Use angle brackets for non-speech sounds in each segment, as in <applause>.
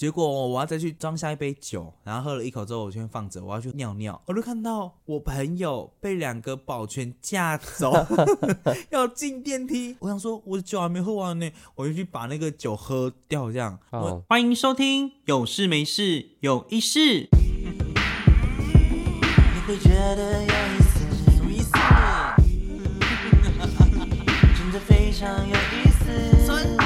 结果我要再去装下一杯酒，然后喝了一口之后，我先放着，我要去尿尿，我就看到我朋友被两个保全架走，<laughs> 要进电梯。我想说，我的酒还没喝完呢，我就去把那个酒喝掉，这样。哦，欢迎收听，有事没事有意事。你会觉得有意思，有意思？真的非常有意思，<laughs> 真的。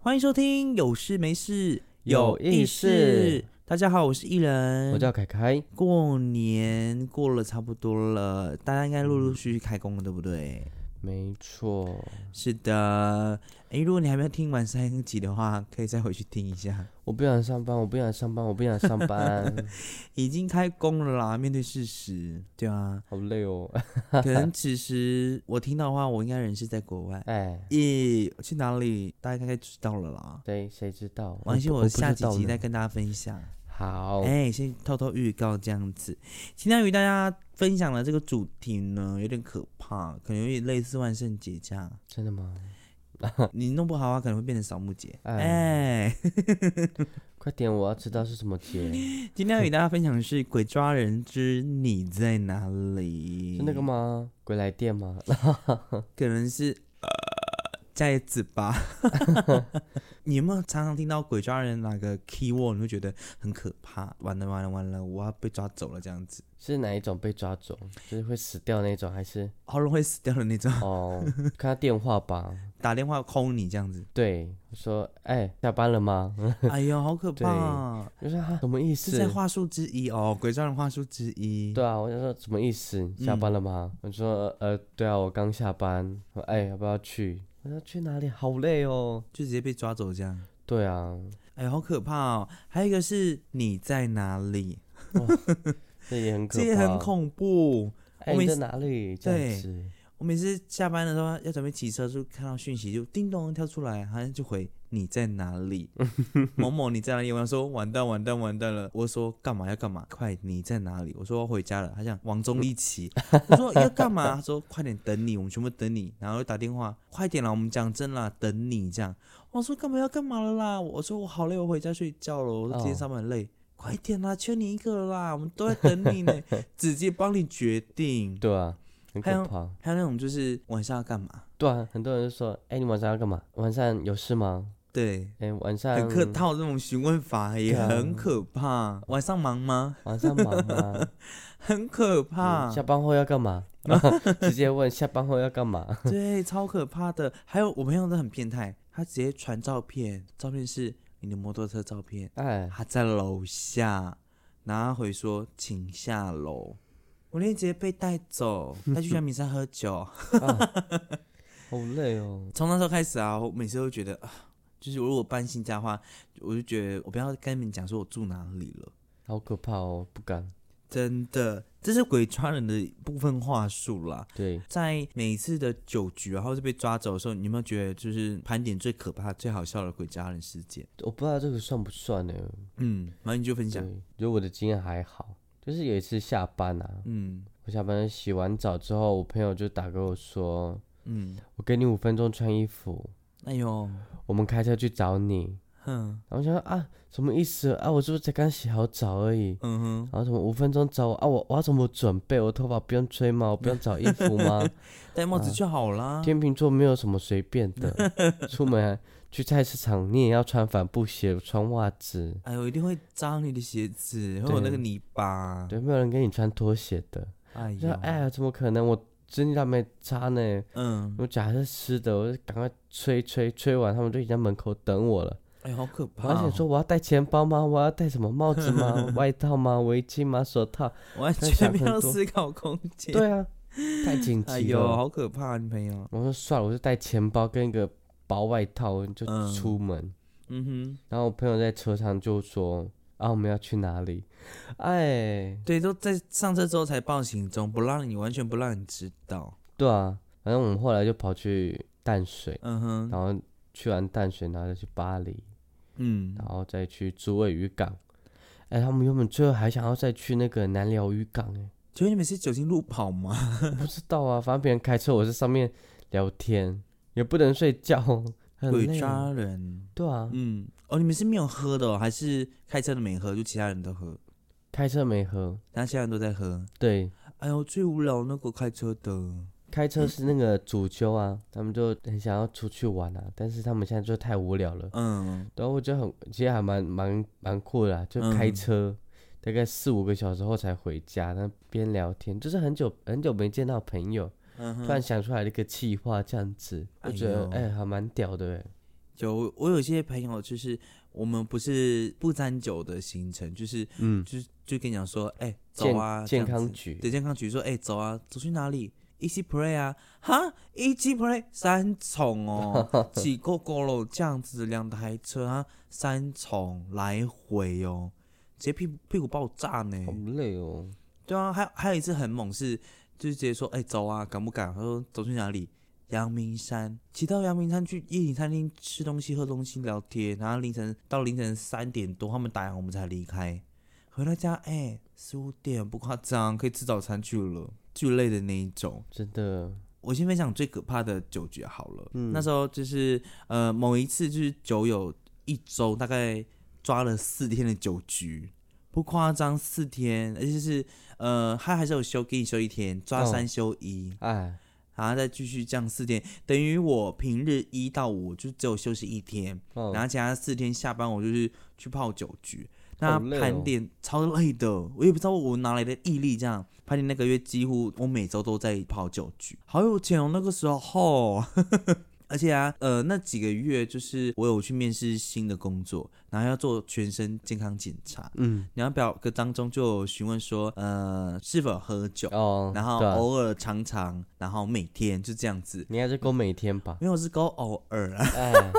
欢迎收听，有事没事有意思。大家好，我是艺人，我叫凯凯。过年过了差不多了，大家应该陆陆续续开工了，对不对？没错，是的。诶，如果你还没有听完三集的话，可以再回去听一下。<laughs> 我不想上班，我不想上班，我不想上班，<laughs> 已经开工了啦，面对事实，对啊，好累哦。<laughs> 可能此时我听到的话，我应该人是在国外。哎，咦，去哪里？大家应该知道了啦。对谁知道？王心，我我下几集再跟大家分享。好，哎、先偷偷预告这样子。今天与大家分享的这个主题呢，有点可怕，可能有点类似万圣节这样。真的吗？<laughs> 你弄不好啊，可能会变成扫墓节。哎、哎 <laughs> 快点，我要知道是什么节，<laughs> 今天要与大家分享的是《鬼抓人之你在哪里》，是那个？吗？鬼来电吗？可能是呃再子吧。你有没有常常听到鬼抓人哪个 keyword，你会觉得很可怕？完了完了完了，我要被抓走了这样子，是哪一种被抓走？就是会死掉那种，还是喉咙会死掉的那种，哦？看他电话吧。<laughs> 打电话轰你这样子。对，我说，哎，下班了吗？<laughs> 哎呦，好可怕！我说哈，什么意思是在？话术之一哦，鬼抓人话术之一。对啊，我就说什么意思？你下班了吗？我说呃，对啊，我刚下班。我说哎，要不要去？我说去哪里？好累哦。就直接被抓走这样。对啊，哎呦，好可怕哦！还有一个是你在哪里？<laughs> 这也很可怕。这也很恐怖。哎，我每次你在哪里？对。我每次下班的时候要准备骑车，就看到讯息就叮咚跳出来，好像就回你在哪里？<laughs> 某某你在哪里？我想说完蛋完蛋完蛋了。我说干嘛要干嘛？快你在哪里？我说我回家了。他讲王中立奇，<laughs> 我说要干嘛？他说快点等你，我们全部等你。然后又打电话，快点啦，我们讲真啦，等你这样。我说干嘛要干嘛了啦？我说我好累，我回家睡觉了。我说今天哦上班很累。快点啦，缺你一个啦，我们都在等你呢，<laughs> 直接帮你决定。对啊，很还有可怕。还有那种就是晚上要干嘛？对啊，很多人就说，哎，你晚上要干嘛？晚上有事吗？对，哎，晚上很客套这种询问法也对啊很可怕。晚上忙吗？晚上忙吗？<laughs> 很可怕嗯。下班后要干嘛？<laughs> 直接问下班后要干嘛？对，超可怕的。还有我朋友都很变态，他直接传照片，照片是你的摩托车照片，哎，他在楼下，然后回说请下楼。我那天直接被带走，<laughs> 带去阳明山喝酒。好累哦。<laughs> 从那时候开始啊，我每次都觉得啊，就是如果搬新家的话，我就觉得我不要跟你们讲说我住哪里了。好可怕哦，不敢。真的，这是鬼抓人的部分话术啦。对，在每一次的酒局然后是被抓走的时候，你有没有觉得就是盘点最可怕、最好笑的鬼抓人事件？我不知道这个算不算呢？嗯，然后你就分享。对，觉得我的经验还好，就是有一次下班啊，嗯我下班洗完澡之后，我朋友就打给我说，嗯，我给你五分钟穿衣服，哎呦，我们开车去找你。哼，然后我想说啊，什么意思啊？我是不是才刚洗好澡而已？嗯哼，然后什么五分钟找我啊？我我要怎么准备？我头发不用吹吗？我不用找衣服吗？<laughs> 戴帽子就好啦。天秤座没有什么随便的，<laughs> 出门去菜市场你也要穿帆布鞋、穿袜子，哎呦，一定会脏你的鞋子，会有那个泥巴。对，没有人给你穿拖鞋的。哎呀，哎呀，怎么可能？我指甲没擦呢，嗯，我脚还是湿的，我就赶快吹吹吹完，他们就已经在门口等我了。哎，好可怕、哦！还想说我要带钱包吗？我要带什么帽子吗？<laughs> 外套吗？围巾吗？手套？完全没有思考空间。，对啊，太紧哎呦，急了。好可怕、你朋友。我说算了，我就带钱包跟一个薄外套就嗯出门。嗯哼，然后我朋友在车上就说：“啊，我们要去哪里？”哎，对，都在上车之后才报行踪，不让你完全不让你知道。对啊，反正我们后来就跑去淡水，嗯哼，然后去完淡水，然后就去巴黎，嗯，然后再去诸位渔港。哎，他们原本最后还想要再去那个南寮渔港，哎，请问你们是酒精路跑吗？我 <laughs> 不知道啊，反正别人开车，我在上面聊天，也不能睡觉，<laughs> 很累。抓人。对啊，嗯，哦，你们是没有喝的、哦，还是开车的没喝？就其他人都喝，开车没喝。然后其他人都在喝。对，哎呦，最无聊那个开车的。开车是那个主修啊，他们就很想要出去玩啊，但是他们现在就太无聊了。嗯，然后我就很，其实还蛮蛮蛮酷的、啊，就开嗯。车、大概四五个小时后才回家，那边聊天，就是很久很久没见到朋友，嗯突然想出来一个气话这样子，我觉得哎还蛮屌的哎。有我有些朋友就是我们不是不沾酒的行程，就是嗯，就是就跟你讲说，哎、走健啊，健康局。对健康局说，哎、走啊，走去哪里？Easy Play 啊，哈，Easy Play 三重哦，<laughs> 几个高楼这样子，两台车啊，三重来回哦，直接屁股屁股爆炸呢。好累哦。对啊，还有还有一次很猛是，就是直接说，哎、走啊，敢不敢？他说走去哪里？阳明山，骑到阳明山去夜景餐厅吃东西、喝东西、聊天，然后凌晨到凌晨三点多，他们打烊我们才离开。回到家，哎、四五点不夸张，可以吃早餐去了，巨累的那一种。真的，我先分享最可怕的酒局好了。嗯。那时候就是呃某一次就是酒友一周大概抓了四天的酒局，不夸张，四天，而且是呃他还是有休给你休一天，抓哦三休一，哎，然后再继续这样四天，等于我平日一到五就只有休息一天，哦。然后其他四天下班我就是去泡酒局。那盘点超累的，我也不知道我哪来的毅力，这样盘点那个月几乎我每周都在跑酒局，好有钱哦那个时候。<laughs> 而且啊，呃，那几个月就是我有去面试新的工作，然后要做全身健康检查，嗯，然后表格当中就有询问说，呃，是否喝酒，哦，然后偶尔常常，然后每天就这样子。你还是勾每天吧？没有是勾偶尔啊，<laughs> 哎，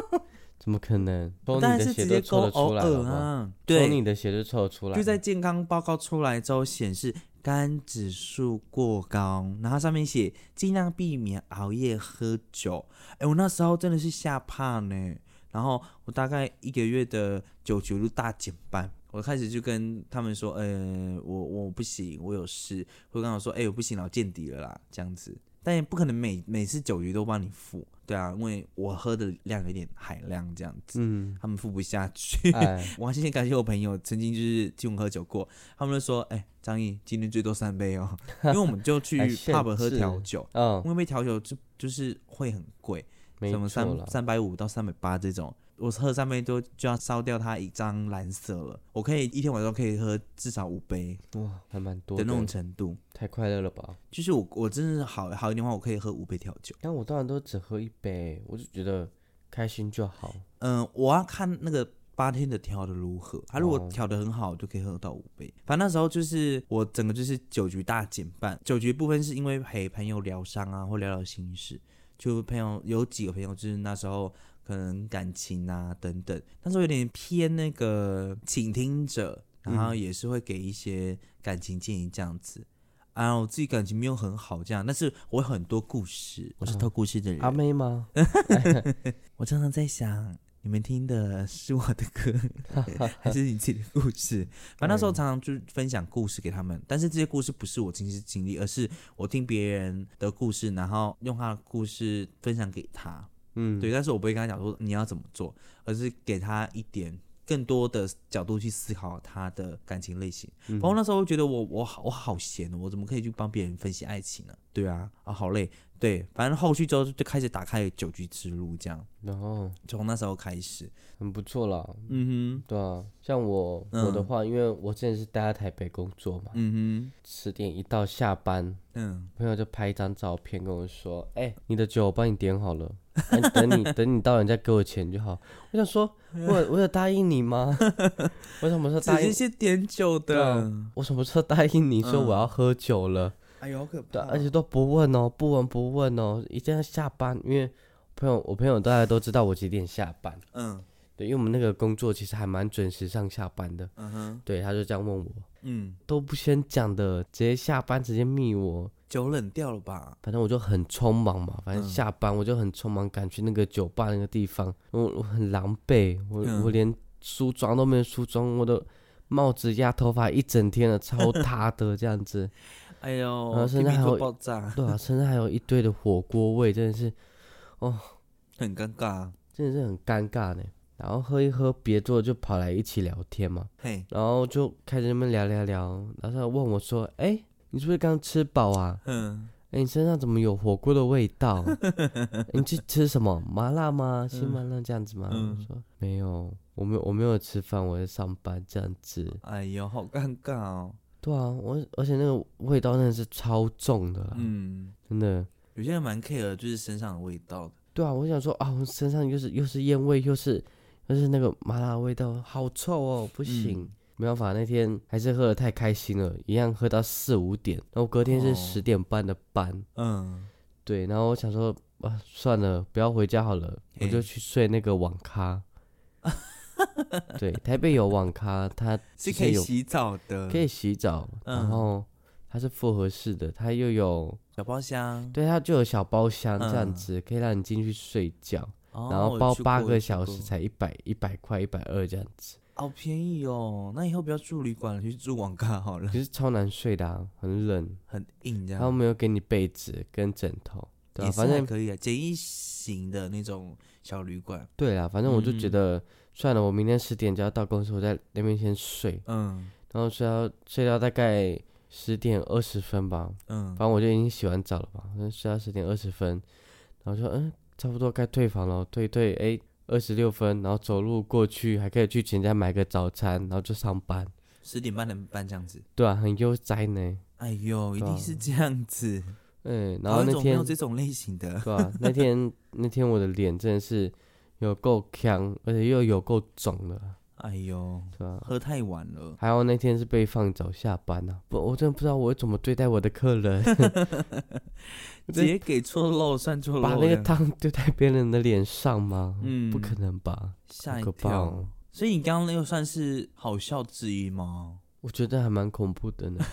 怎么可能？抽当然你的血是直接抽得出来了吗？啊。抽对，你的血就抽得出来。就在健康报告出来之后显示肝指数过高，然后上面写尽量避免熬夜喝酒。哎，我那时候真的是吓怕呢。然后我大概一个月的酒局就大减半。我开始就跟他们说，呃，我我不行，我有事，会跟我说，哎，我不行了，我见底了啦，这样子。但也不可能每每次酒局都帮你付，对啊，因为我喝的量有点海量这样子，嗯，他们付不下去。哎，<laughs> 我还谢谢感谢我朋友曾经就是请我喝酒过，他们就说：“哎、张毅今天最多三杯哦，<laughs> 因为我们就去 pub 喝调酒，嗯，因为杯调酒就就是会很贵，什么三。三百五到三百八这种，我喝三杯多就要烧掉它一张蓝色了。我可以一天晚上可以喝至少五杯哇，还蛮多的那种程度，太快乐了吧？就是我我真的是好好一点的话，我可以喝五杯调酒。但我当然都只喝一杯，我就觉得开心就好。嗯、我要看那个八天的调的如何，他如果哦调的很好，我就可以喝到五杯。反正那时候就是我整个就是酒局大减半，酒局部分是因为陪朋友疗伤啊，或聊聊心事。就朋友有几个朋友，就是那时候可能感情啊等等，那时候有点偏那个倾听者，然后也是会给一些感情建议这样子。啊，我自己感情没有很好，这样，但是我有很多故事，我是偷故事的人。阿妹吗？<laughs> 我常常在想，你们听的是我的歌，<laughs> 还是你自己的故事？反正那时候常常就分享故事给他们，但是这些故事不是我亲身经历，而是我听别人的故事，然后用他的故事分享给他。嗯，对，但是我不会跟他讲说你要怎么做，而是给他一点更多的角度去思考他的感情类型。嗯包括那时候觉得我我好我好闲哦，我怎么可以去帮别人分析爱情呢？对啊，啊好累。对，反正后续之后就开始打开酒局之路，这样然后从那时候开始。很不错啦。嗯哼，对啊，像我我的嗯话，因为我之前是待在台北工作嘛，嗯哼十点一到下班，嗯，朋友就拍一张照片跟我说：“哎、你的酒我帮你点好了，等你等你到了你再给我钱就好。”我想说，我我有答应你吗？<laughs> 我什么时候答应直接？是点酒的啊，我什么时候答应你说嗯我要喝酒了？哎呦，好可对，怕！而且都不问哦，不闻不问哦，一定要下班，因为朋友我朋友大家都知道我几点下班。嗯对，因为我们那个工作其实还蛮准时上下班的。嗯哼，对，他就这样问我，嗯，都不先讲的，直接下班直接密我。酒冷掉了吧？反正我就很匆忙嘛，反正嗯下班我就很匆忙赶去那个酒吧那个地方，我我很狼狈，我、嗯我连梳妆都没有梳妆，我的帽子压头发一整天了，超塌的这样子。<laughs> 哎呦，然后现在屁屁都还有爆炸，对啊，身上还有一堆的火锅味，真的是哦很尴尬。真的是很尴尬呢。然后喝一喝，别桌就跑来一起聊天嘛，嘿，然后就开始那边聊聊聊，然后他问我说：“哎，你是不是刚吃饱啊？嗯，哎，你身上怎么有火锅的味道？<laughs> 你去吃什么麻辣吗？新麻辣这样子吗？”嗯我说：“没有，我没有，我没有吃饭，我在上班这样子。哎呦，好尴尬哦。”对啊，我而且那个味道真的是超重的啦，嗯，真的。有些人蛮 care 就是身上的味道的。对啊，我想说啊，我身上又是又是烟味，又是又是那个麻辣味道，好臭哦，不行。嗯没办法，那天还是喝的太开心了，一样喝到四五点，然后隔天是哦。十点半的班，嗯，对，然后我想说啊，算了，不要回家好了，我就去睡那个网咖。<laughs> 对，台北有网咖，它是可以洗澡的，可以洗澡，然嗯。后它是复合式的，它又有小包厢，对它就有小包厢这样嗯子，可以让你进去睡觉。哦然后包八个小时才一百一百块一百二这样子，好便宜哦。那以后不要住旅馆了，去住网咖好了，可是超难睡的、啊，很冷，<laughs> 很硬这他们。没有给你被子跟枕头，对啊，也是反正还可以啊，简易型的那种小旅馆。对啊，反正我就觉嗯得、算了，我明天十点就要到公司，我在那边先睡，嗯然后睡到睡到大概十点二十分吧，嗯反，正我就已经洗完澡了吧，那睡到十点二十分，然后说嗯，差不多该退房了，退一退，哎，二十六分，然后走路过去，还可以去全家买个早餐，然后就上班，十点半的班这样子。对啊，很悠哉呢。哎呦，一定是这样子。嗯，然后那天有这种类型的。对啊、那天 <laughs> 那天我的脸真的是有够呛，而且又有够肿了，哎呦，对吧、喝太晚了。还有那天是被放早下班呐、不，我真的不知道我怎么对待我的客人，<laughs> 直接给错漏，算错漏，把那个汤丢在别人的脸上吗？嗯不可能吧？吓一跳哦。所以你刚刚那个算是好笑之一吗？我觉得还蛮恐怖的呢。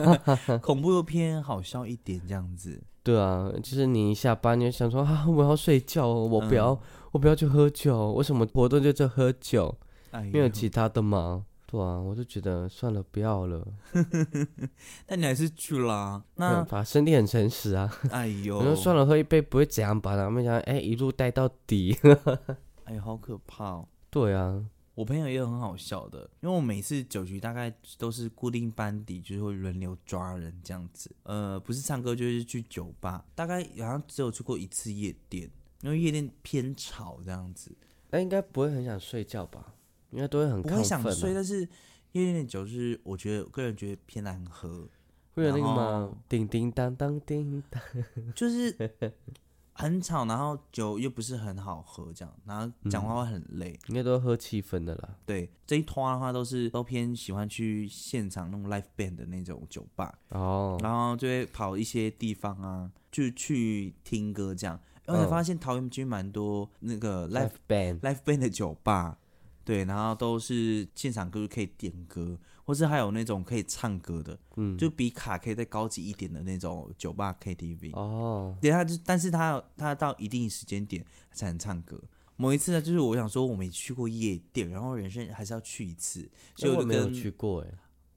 <laughs> 恐怖又偏好笑一点这样子。对啊，就是你一下班你就想说啊，我要睡觉哦，我不要，嗯我不要去喝酒，为什么活动就在喝酒？没有其他的吗？对啊，我就觉得算了，不要了。<laughs> 但你还是去啦。那办那法，身体很诚实啊。<laughs> 哎呦，我说算了，喝一杯不会怎样吧？然后没想到，哎，一路带到底。<laughs> 哎呦，好可怕哦。对啊，我朋友也有很好笑的，因为我每次酒局大概都是固定班底，就是会轮流抓人这样子。呃，不是唱歌就是去酒吧，大概好像只有去过一次夜店，因为夜店偏吵这样子，那应该不会很想睡觉吧？应该都会很不亢奋、啊。会想睡，但是夜店的酒是我觉得个人觉得偏难喝，会有那个然吗后？叮叮当当叮当。<laughs> 就是很吵，然后酒又不是很好喝这样，然后讲话会很累。应该都喝气氛的啦。对这一拖的话，都是都偏喜欢去现场那种 live band 的那种酒吧。哦，然后就会跑一些地方啊，就去听歌这样。然后才嗯发现桃园其实蛮多那个 live band，live band 的酒吧，对，然后都是现场歌可以点歌，或是还有那种可以唱歌的，嗯，就比卡可以再高级一点的那种酒吧 KTV。哦，对，他就但是他他到一定时间点才能唱歌。某一次呢，就是我想说我没去过夜店，然后人生还是要去一次，所以我没有去过哎。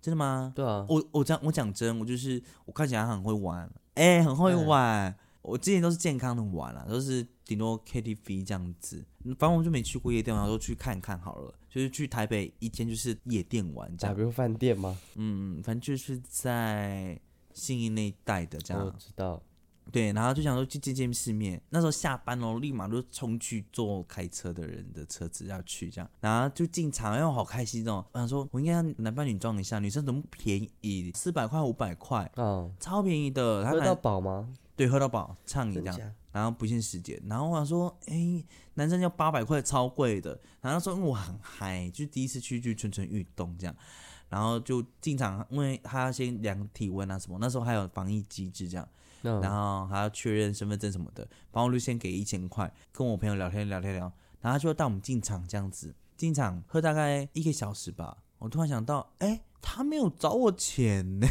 真的吗？对啊，我我讲我讲真，我就是我看起来很会玩，哎、很会玩。我之前都是健康的玩啦，都是顶多 KTV 这样子。反正我就没去过夜店，然后说去看看好了，就是去台北一间就是夜店玩这样。W 饭店吗？嗯，反正就是在信义那一带的这样。我知道。对，然后就想说去见见世面。那时候下班哦，立马就冲去坐开车的人的车子要去这样，然后就进场，因为我好开心哦。我想说，我应该让男扮女装一下，女生怎么便宜？四百块、五百块，哦，超便宜的。他喝到男饱吗？对喝到饱，畅饮这样，然后不限时间。然后我想说，哎，男生要八百块，超贵的。然后他说，因为我很嗨，就是第一次去就蠢蠢欲动这样。然后就进场，因为他要先量体温啊什么，那时候还有防疫机制这样。嗯，然后还要确认身份证什么的，然后我就先给一千块，跟我朋友聊天聊天聊，然后他就带我们进场这样子，进场喝大概一个小时吧。我突然想到，哎，他没有找我钱呢，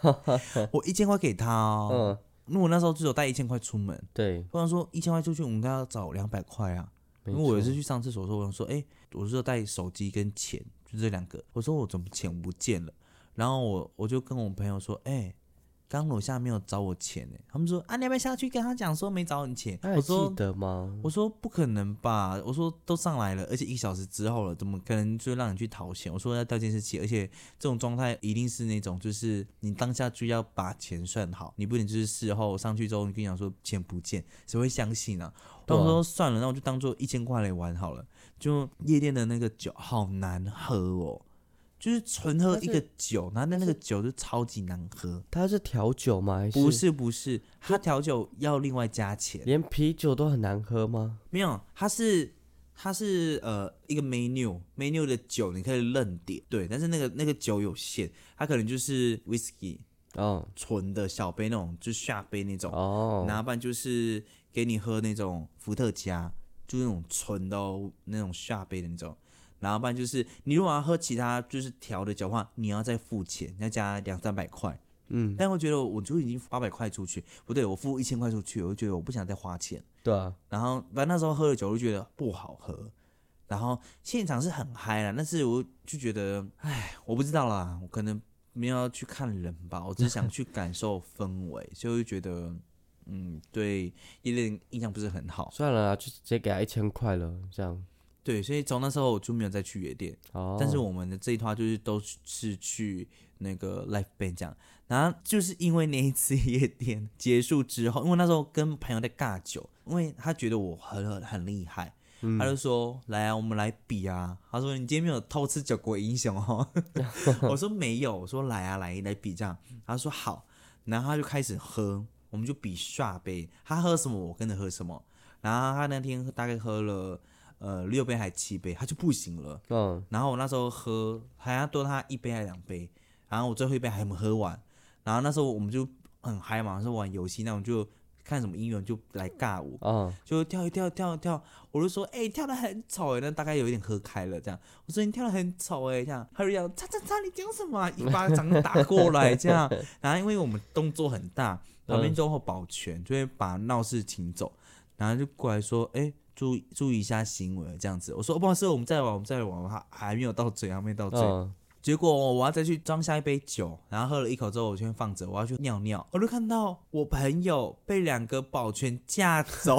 <laughs> 我一千块给他哦。嗯，因为我那时候只有带一千块出门，对，不然说一千块出去，我们应该要找两百块啊。因因为我有一次去上厕所的时候，我想说，哎，我是要带手机跟钱，就这两个。我说我怎么钱不见了？然后我我就跟我朋友说，哎，刚楼下没有找我钱呢。他们说啊，你要不要下去跟他讲说没找你钱？我说得吗？我说不可能吧，我说都上来了，而且一小时之后了，怎么可能就让你去讨钱？我说要调监视器，而且这种状态一定是那种，就是你当下就要把钱算好，你不能就是事后上去之后你跟你讲说钱不见，谁会相信呢、对啊到时候算了，那我就当做一千块来玩好了。就夜店的那个酒好难喝哦，就是纯喝一个酒，然后那那个酒就超级难喝。他是调酒吗？还不是不是，它调酒要另外加钱。连啤酒都很难喝吗？没有，它是它是呃一个 menu menu 的酒，你可以任点，对，但是那个那个酒有限，它可能就是 whisky 哦纯的小杯那种，就是下杯那种，哦，然后不然就是给你喝那种伏特加，就是那种纯的、哦、那种下杯的那种。然后不然就是你如果要喝其他就是调的酒的话，你要再付钱，要加两三百块。嗯，但我觉得我就已经八百块出去，不对，我付一千块出去，我就觉得我不想再花钱。对啊，然后反正那时候喝了酒，我就觉得不好喝。然后现场是很嗨了，但是我就觉得，哎，我不知道啦，我可能没有要去看人吧，我只是想去 <laughs> 感受氛围，所以我就觉得，嗯，对夜店印象不是很好。算了啦，就直接给他一千块了，这样。对，所以从那时候我就没有再去夜店。哦，但是我们的这一团就是都是去那个 live band 这样，然后就是因为那一次 <laughs> 夜店结束之后，因为那时候跟朋友在尬酒，因为他觉得我很很厉害，嗯。他就说来啊，我们来比啊。他说你今天没有偷吃酒国英雄哦，<laughs> 我说没有，我说来啊来来比这样，他说好，然后他就开始喝，我们就比刷杯，他喝什么我跟着喝什么，然后他那天大概喝了呃六杯还七杯，他就不行了。嗯，然后我那时候喝还要多他一杯还两杯，然后我最后一杯还没喝完，然后那时候我们就很嗨嘛，是玩游戏，那我们就看什么音乐就来尬舞，嗯，就跳一跳跳一跳，我就说哎、跳的很丑哎，那大概有一点喝开了。这样，我说你跳的很丑哎这样，他就讲擦擦擦你讲什么啊、一巴掌打过来这样，<laughs> 然后因为我们动作很大，旁边就会保全，就会把闹事请走，然后就过来说哎。注意注意一下行为，这样子。我说、哦、不好意思，我们再玩，我们再玩，还还没有到嘴，还没到嘴。嗯，结果我要再去装下一杯酒，然后喝了一口之后，我先放着，我要去尿尿。我就看到我朋友被两个保全架走，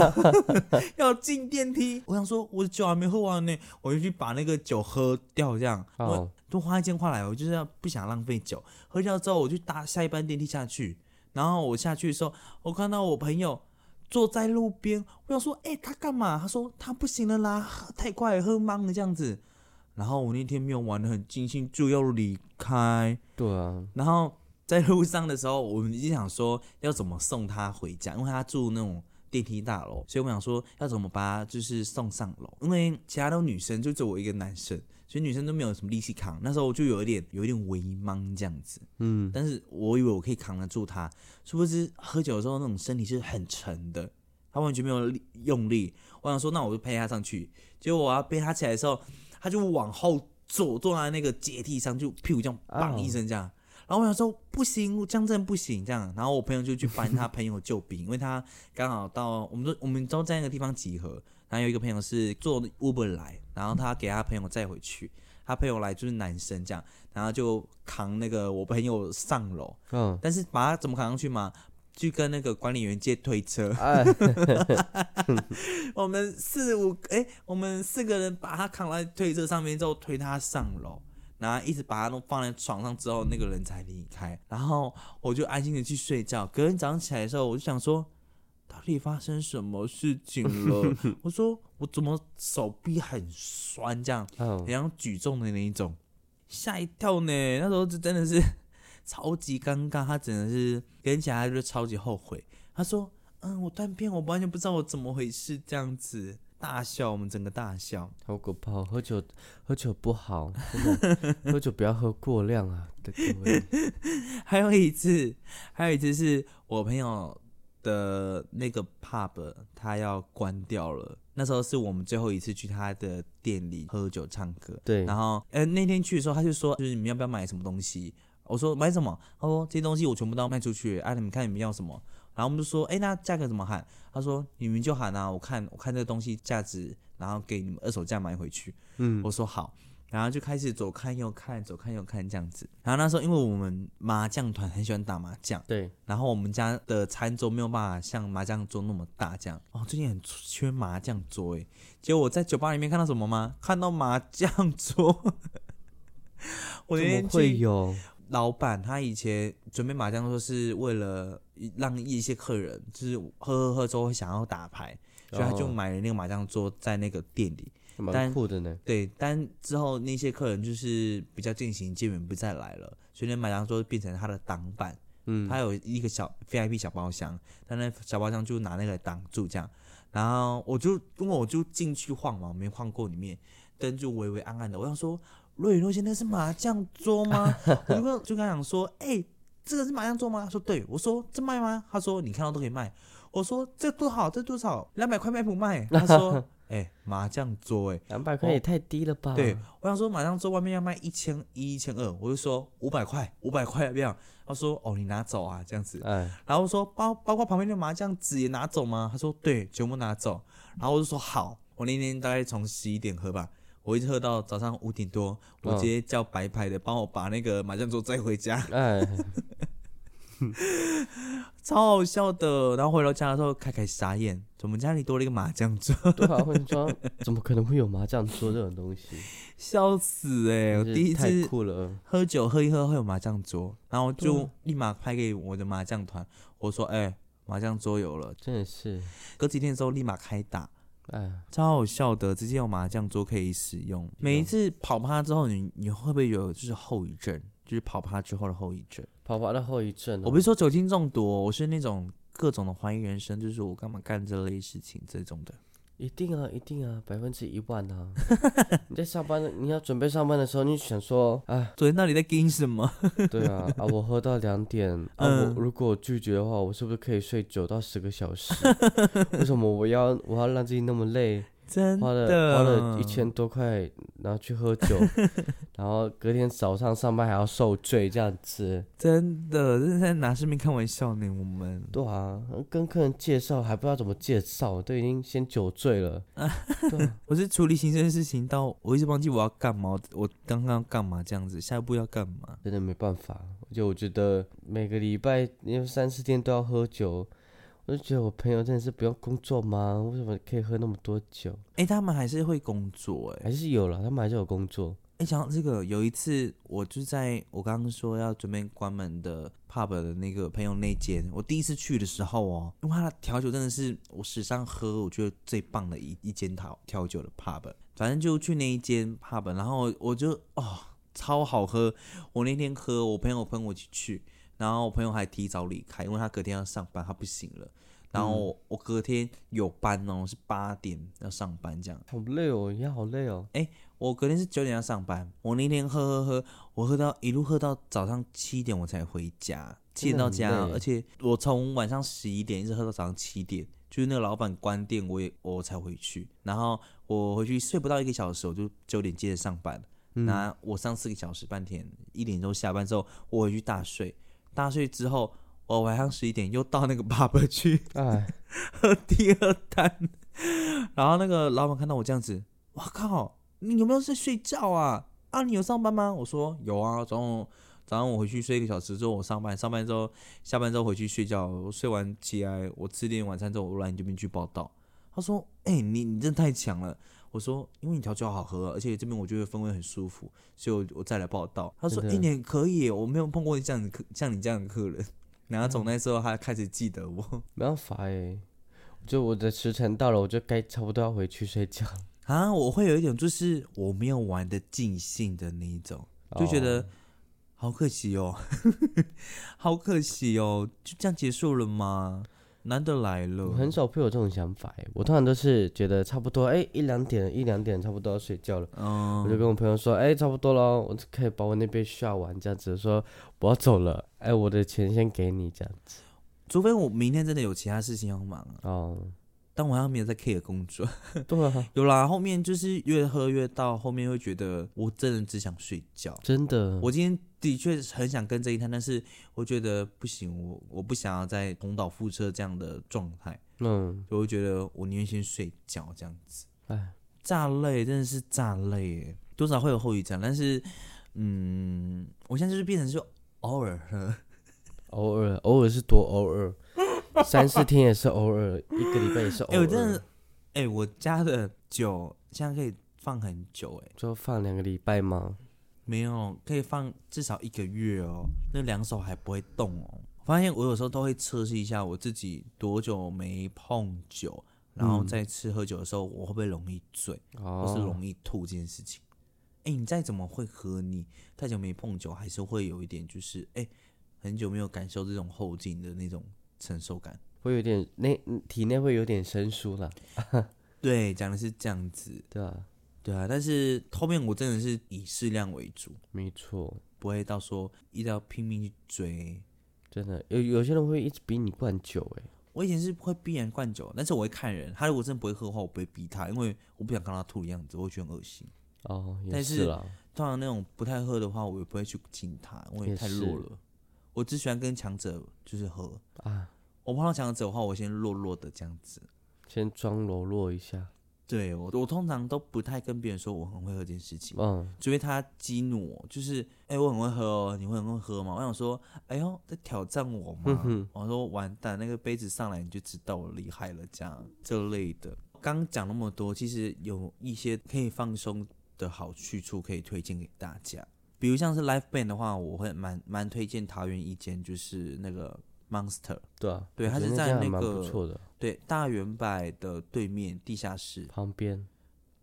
<laughs> 要进电梯。我想说，我的酒还没喝完呢，我就去把那个酒喝掉，这样。我哦，都花一千块来，我就是要不想浪费酒。喝掉之后，我就搭下一班电梯下去。然后我下去的时候，我看到我朋友坐在路边，我想说，哎、他干嘛？他说他不行了啦，喝太快了，喝懵了这样子。然后我那天没有玩的很尽兴，就要离开。对啊，然后在路上的时候，我们就想说要怎么送他回家，因为他住那种电梯大楼，所以我们想说要怎么把他就是送上楼，因为其他都女生，就只有我一个男生，所以女生都没有什么力气扛。那时候我就有一点有一点微懵这样子，嗯，但是我以为我可以扛得住他，殊不知喝酒的时候那种身体是很沉的，他完全没有力用力。我想说，那我就背他上去，结果我要背他起来的时候，他就往后坐，坐在那个阶梯上，就屁股这样啊砰一声这样。然后我想说不行，这样真的不行，这样。然后我朋友就去搬他朋友救兵，因为他刚好到，我们都我们都在那个地方集合。然后有一个朋友是坐 Uber 来，然后他给他朋友载回去。他朋友来就是男生这样，然后就扛那个我朋友上楼，嗯，但是把他怎么扛上去嘛？去跟那个管理员借推车。哎，<laughs> 我们四五哎、我们四个人把他扛在推车上面之后推他上楼，然后一直把他都放在床上之后，那个人才离开。然后我就安心的去睡觉。隔天早上起来的时候，我就想说，到底发生什么事情了？<laughs> 我说我怎么手臂很酸，这样嗯很，像举重的那一种，吓一跳呢。那时候就真的是 <laughs> 超级尴尬，他真的是跟起来他就超级后悔。他说：“嗯，我断片，我完全不知道我怎么回事，这样子大笑，我们整个大笑。好可怕，喝酒喝酒不好，真的，<laughs> 喝酒不要喝过量啊，对各位，还有一次，还有一次是我朋友的那个 pub，他要关掉了。那时候是我们最后一次去他的店里喝酒唱歌。对，然后，呃，那天去的时候，他就说，就是你们要不要买什么东西？我说买什么？他说这些东西我全部都要卖出去，啊，你们看你们要什么？然后我们就说，哎，那价格怎么喊？他说你们就喊啊，我看我看这个东西价值，然后给你们二手价买回去。嗯，我说好，然后就开始左看右看，左看右看这样子。然后那时候因为我们麻将团很喜欢打麻将，对，然后我们家的餐桌没有办法像麻将桌那么大，这样哦，最近很缺麻将桌诶。结果我在酒吧里面看到什么吗？看到麻将桌。我么，会有？老板他以前准备麻将桌是为了让一些客人就是喝喝喝之后会想要打牌，所以他就哦买了那个麻将桌在那个店里。蛮但酷的呢。对，但之后那些客人就是比较渐行渐远，不再来了，所以那麻将桌变成他的挡板。嗯，他有一个小 VIP 小包厢，他那小包厢就拿那个挡住这样。然后我就因为我就进去晃嘛，我没晃过里面，灯就微微暗暗的。我想说，若隐若现那是麻将桌吗？<laughs> 我就跟就跟他讲说，哎、这个是麻将桌吗？他说对，我说这卖吗？他说你看到都可以卖。我说这多少，这多少？两百块卖不卖？他说，哎、麻将桌、哎。两百块也太低了吧？对，我想说麻将桌外面要卖一千一、一千二，我就说五百块，五百块要不要？他说哦，你拿走啊，这样子。哎，然后我说包包括旁边的麻将纸也拿走吗？他说对，全部拿走。然后我就说好，我那天大概从十一点喝吧，我一直喝到早上五点多，我嗯直接叫白牌的帮我把那个麻将桌载回家，哎，<laughs> <laughs> 超好笑的。然后回到家的时候，凯凯傻眼，怎么家里多了一个麻将桌，对啊，或者说怎么可能会有麻将桌这种东西？笑死哎、第一次酷了。喝酒喝一喝会有麻将桌，然后就立马拍给我的麻将团，我说哎、麻将桌有了。真的是，隔几天之后立马开打，哎，超好笑的，直接有麻将桌可以使用。每一次跑趴之后，你你会不会有就是后遗症？就是跑趴之后的后遗症？跑趴的后遗症哦、我不是说酒精中毒哦，我是那种各种的怀疑人生，就是我干嘛干这类事情这种的。一定啊，一定啊，百分之一万啊！<laughs> 你在上班，你要准备上班的时候，你想说，哎，昨天到底在跟什么？<laughs> 对啊，啊，我喝到两点，啊，嗯我如果拒绝的话，我是不是可以睡九到十个小时？<laughs> 为什么我要我要让自己那么累，真花了的花了一千多块，然后去喝酒，<laughs> 然后隔天早上上班还要受罪这样子？真的，这是在拿生命开玩笑呢。我们对啊，跟客人介绍还不知道怎么介绍，都已经先酒醉了。<laughs> 对啊，我是处理行政的事情到我一直忘记我要干嘛，我刚刚要干嘛这样子，下一步要干嘛？真的没办法，就我觉得每个礼拜因为三四天都要喝酒，我就觉得我朋友真的是不用工作吗？为什么可以喝那么多酒？哎、他们还是会工作哎、还是有了，他们还是有工作。哎、讲到这个，有一次我就在我刚刚说要准备关门的 pub 的那个朋友那间，我第一次去的时候哦，因为他的调酒真的是我史上喝我觉得最棒的一一间调调酒的 pub，反正就去那一间 pub，然后我就哦超好喝，我那天喝，我朋友跟我一起去，然后我朋友还提早离开，因为他隔天要上班，他不行了。然后我隔天有班哦，是八点要上班这样。好累哦，也好累哦。哎我隔天是九点要上班，我那天喝喝喝，我喝到一路喝到早上七点我才回家，七点到家而且我从晚上十一点一直喝到早上七点，就是那个老板关店我也我才回去，然后我回去睡不到一个小时，我就九点接着上班，那我上四个小时半天，一点钟下班之后我回去大睡，大睡之后我晚上十一点又到那个 <laughs> pub 去，哎，<laughs> 喝第二单，然后那个老板看到我这样子，我靠，你有没有在睡觉啊？啊，你有上班吗？我说有啊，早上早上我回去睡一个小时之后我上班，上班之后下班之后回去睡觉，我睡完起来我吃点晚餐之后我来你这边去报道。他说，哎、你你真的太强了。我说，因为你调酒好喝，而且这边我觉得氛围很舒服，所以我我再来报道。他说，哎、真的你可以，我没有碰过这样的客，像你这样的客人。然后从那时候他开始记得我。<laughs> 没办法哎，就我的时辰到了，我就该差不多要回去睡觉。啊，我会有一种就是我没有玩的尽兴的那一种，就觉得、哦好可惜哦，<laughs> 好可惜哦，就这样结束了吗？难得来了，我很少会有这种想法哎，我通常都是觉得差不多哎一两点一两点差不多要睡觉了，嗯，我就跟我朋友说哎差不多了，我就可以把我那杯下完这样子说我要走了，哎我的钱先给你这样子。除非我明天真的有其他事情要忙啊，哦，但我好像没有在 care 工作。对啊，<laughs> 有啦，后面就是越喝越到后面会觉得我真的只想睡觉。真的，我今天的确很想跟这一摊，但是我觉得不行，我我不想要再重蹈覆辙这样的状态，嗯所以我会觉得我宁愿先睡觉这样子。哎炸累真的是炸累耶！多少会有后遗症，但是嗯，我现在就是变成是偶尔喝，<laughs> 偶尔偶尔是多偶尔，三四天也是偶尔，一个礼拜也是偶尔哎、尔。我真的，哎、我家的酒现在可以放很久、哎，就放两个礼拜吗？没有，可以放至少一个月哦，那两手还不会动哦。发现我有时候都会测试一下我自己多久没碰酒，然后嗯再吃喝酒的时候，我会不会容易醉，或是哦，容易吐这件事情。哎、你再怎么会喝，你太久没碰酒，还是会有一点就是哎、很久没有感受这种后劲的那种承受感。会有点内体内会有点生疏了，<laughs> 对，讲的是这样子，对啊，对啊。但是后面我真的是以适量为主，没错，不会到说一定要拼命去追。真的有有些人会一直逼你灌酒，哎，我以前是会逼人灌酒，但是我会看人，他如果真的不会喝的话，我不会逼他，因为我不想看他吐的样子，我会觉得很恶心。哦，也但是通常那种不太喝的话，我也不会去敬他，因为太弱了。我只喜欢跟强者就是喝，啊，我碰到强者的话，我先弱弱的这样子。先装柔弱一下，对我，我通常都不太跟别人说我很会喝这件事情，嗯，除非他激怒我，就是哎、我很会喝哦，你会很会喝吗？我想说，哎呦，在挑战我吗？嗯我说完蛋，那个杯子上来你就知道我厉害了，这样这类的。刚讲那么多，其实有一些可以放松的好去处可以推荐给大家，比如像是 l i f e band 的话，我会蛮蛮推荐桃园一间，就是那个 Monster，对啊，对我觉得它是在那家还蛮不个错的，对，大圆柏的对面地下室，旁边，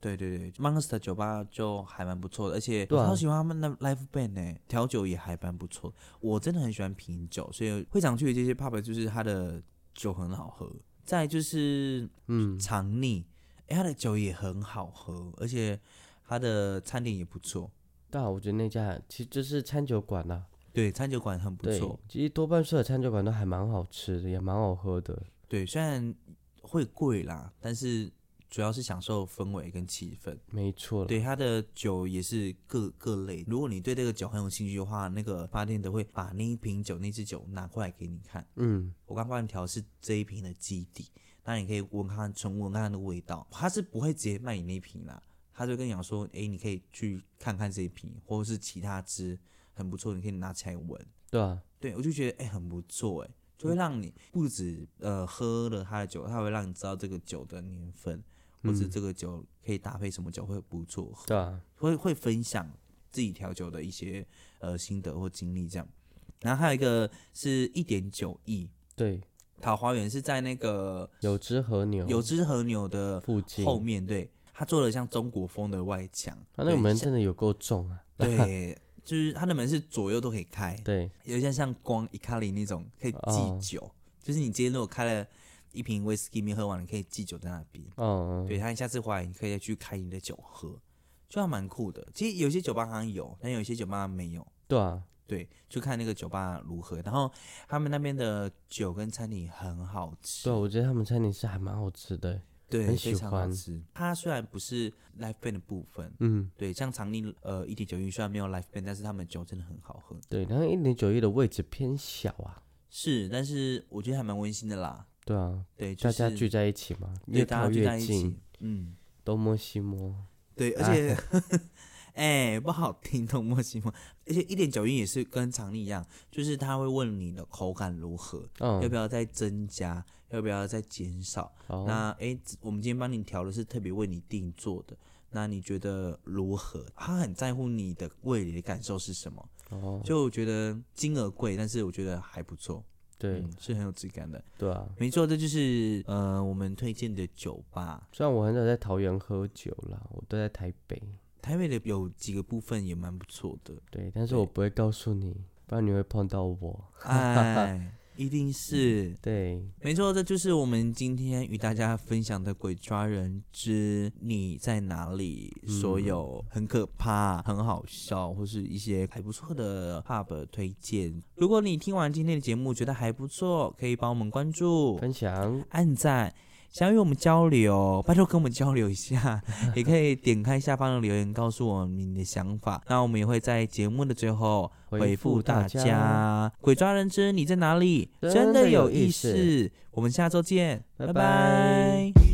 对对对，Monster 酒吧就还蛮不错的，而且我超喜欢他们的 live band 呢，调酒也还蛮不错。我真的很喜欢品酒，所以会常去的这些 pub 就是它的酒很好喝。再就是嗯，藏匿，哎，它的酒也很好喝，而且它的餐点也不错。对啊，我觉得那家其实就是餐酒馆啦，对，餐酒馆很不对错。，其实多半数的餐酒馆都还蛮好吃的，也蛮好喝的，对，虽然会贵啦，但是主要是享受氛围跟气氛。没错啦，对，它的酒也是各各类。如果你对这个酒很有兴趣的话，那个发店都会把那一瓶酒、那支酒拿过来给你看。嗯，我刚帮你调是这一瓶的基底，那你可以闻看看，纯闻看看那个味道。它是不会直接卖你那一瓶啦，他就跟你讲说，哎，你可以去看看这一瓶，或者是其他支很不错，你可以拿起来闻。对啊，对我就觉得哎很不错哎，就会让你不止呃喝了他的酒，他会让你知道这个酒的年份，或是嗯这个酒可以搭配什么酒会不错喝。对啊，会会分享自己调酒的一些呃心得或经历这样。然后还有一个是一点九亿对，桃花源是在那个有只和牛有只和牛的附近，后面，对，他做了像中国风的外墙，他那个门真的有够重啊，对，<laughs> 就是它的门是左右都可以开，对，有些像光伊卡里那种可以哦寄酒，就是你今天如果开了一瓶威士忌没喝完，你可以寄酒在那边。嗯，对，他下次回来你可以再去开你的酒喝，就还蛮酷的。其实有些酒吧好像有，但有些酒吧没有。对啊，对，就看那个酒吧如何。然后他们那边的酒跟餐厅很好吃，对啊，我觉得他们餐厅是还蛮好吃的，对，很喜欢吃。它虽然不是 life band 的部分，嗯，对，像长宁呃一点九一虽然没有 life band，但是他们酒真的很好喝。对，然后一点九一的位置偏小啊，是，但是我觉得还蛮温馨的啦。对啊，对，就大家聚在一起嘛，越靠越近，，嗯，东摸西摸，对，而且 <laughs> 哎、不好听，懂莫西吗？而且一点九一也是跟常理一样，就是他会问你的口感如何，嗯，要不要再增加，要不要再减少。好，那诶，我们今天帮你调的是特别为你定做的，那你觉得如何？他很在乎你的胃里的感受是什么，哦，就我觉得金额贵，但是我觉得还不错，对嗯，是很有质感的。对啊，没错，这就是呃我们推荐的酒吧。虽然我很少在桃园喝酒啦，我都在台北，台北的有几个部分也蛮不错的，对，但是我不会告诉你，不然你会碰到我，哎，一定是。<laughs> 对，没错，这就是我们今天与大家分享的《鬼抓人之你在哪里》，所有很可怕、很好笑，或是一些还不错的 pub 推荐。如果你听完今天的节目觉得还不错，可以帮我们关注、分享，按赞。想要与我们交流，拜托跟我们交流一下，<laughs> 也可以点开下方的留言，告诉我们你的想法。那我们也会在节目的最后回复大家。鬼抓人之你在哪里？真真的有意思思。我们下周见，拜拜拜拜